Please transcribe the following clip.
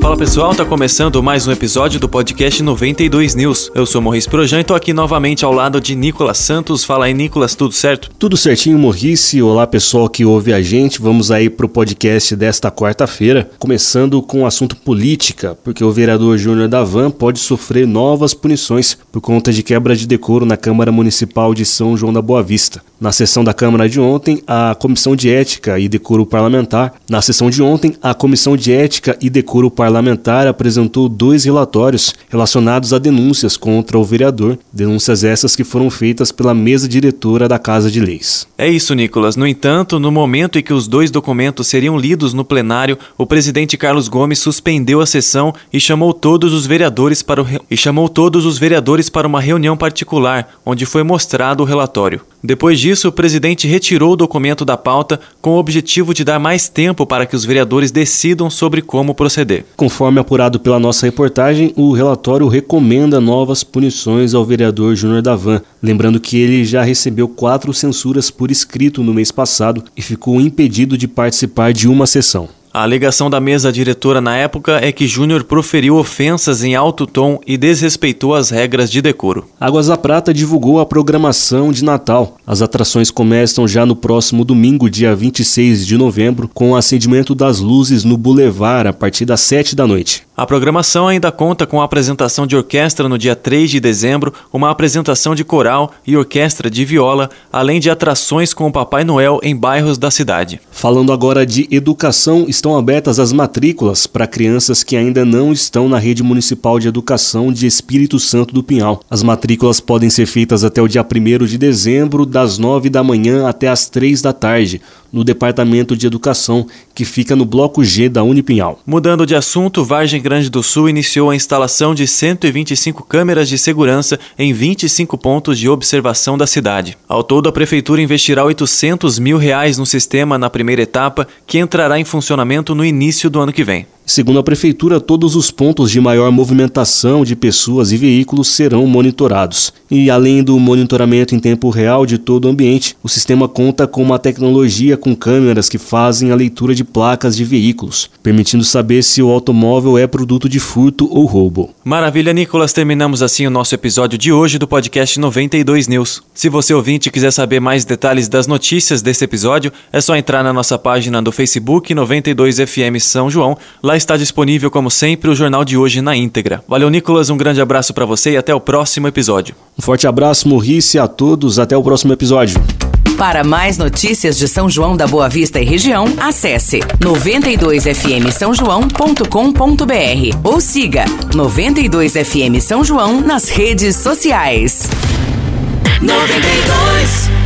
Fala pessoal, tá começando mais um episódio do podcast 92 News. Eu sou Morris Projan e tô aqui novamente ao lado de Nicolas Santos. Fala aí, Nicolas, tudo certo? Tudo certinho, Morris. Olá pessoal que ouve a gente. Vamos aí pro podcast desta quarta-feira, começando com o assunto política, porque o vereador Júnior Davan pode sofrer novas punições por conta de quebra de decoro na Câmara Municipal de São João da Boa Vista. Na sessão da Câmara de ontem, a Comissão de Ética e Decoro Parlamentar, na sessão de ontem, a Comissão de Ética e Decoro Parlamentar apresentou dois relatórios relacionados a denúncias contra o vereador, denúncias essas que foram feitas pela mesa diretora da Casa de Leis. É isso, Nicolas. No entanto, no momento em que os dois documentos seriam lidos no plenário, o presidente Carlos Gomes suspendeu a sessão e chamou todos os vereadores para re... e chamou todos os vereadores para uma reunião particular, onde foi mostrado o relatório. Depois disso, o presidente retirou o documento da pauta com o objetivo de dar mais tempo para que os vereadores decidam sobre como proceder. Conforme apurado pela nossa reportagem, o relatório recomenda novas punições ao vereador Júnior Davan, lembrando que ele já recebeu quatro censuras por escrito no mês passado e ficou impedido de participar de uma sessão. A alegação da mesa diretora na época é que Júnior proferiu ofensas em alto tom e desrespeitou as regras de decoro. Águas da Prata divulgou a programação de Natal. As atrações começam já no próximo domingo, dia 26 de novembro, com o acendimento das luzes no Boulevard a partir das 7 da noite. A programação ainda conta com a apresentação de orquestra no dia 3 de dezembro, uma apresentação de coral e orquestra de viola, além de atrações com o Papai Noel em bairros da cidade. Falando agora de educação, estão abertas as matrículas para crianças que ainda não estão na rede municipal de educação de Espírito Santo do Pinhal. As matrículas podem ser feitas até o dia 1 de dezembro, das 9 da manhã até as 3 da tarde no Departamento de Educação, que fica no Bloco G da Unipinhal. Mudando de assunto, Vargem Grande do Sul iniciou a instalação de 125 câmeras de segurança em 25 pontos de observação da cidade. Ao todo, a Prefeitura investirá 800 mil reais no sistema na primeira etapa, que entrará em funcionamento no início do ano que vem. Segundo a Prefeitura, todos os pontos de maior movimentação de pessoas e veículos serão monitorados. E além do monitoramento em tempo real de todo o ambiente, o sistema conta com uma tecnologia com câmeras que fazem a leitura de placas de veículos, permitindo saber se o automóvel é produto de furto ou roubo. Maravilha, Nicolas. Terminamos assim o nosso episódio de hoje do podcast 92 News. Se você ouvinte quiser saber mais detalhes das notícias desse episódio, é só entrar na nossa página do Facebook 92FM São João. Lá está disponível, como sempre, o jornal de hoje na íntegra. Valeu, Nicolas, um grande abraço para você e até o próximo episódio. Um forte abraço, Morrice, a todos. Até o próximo episódio. Para mais notícias de São João da Boa Vista e região, acesse 92fm São João.com.br ou siga 92fm São João nas redes sociais. 92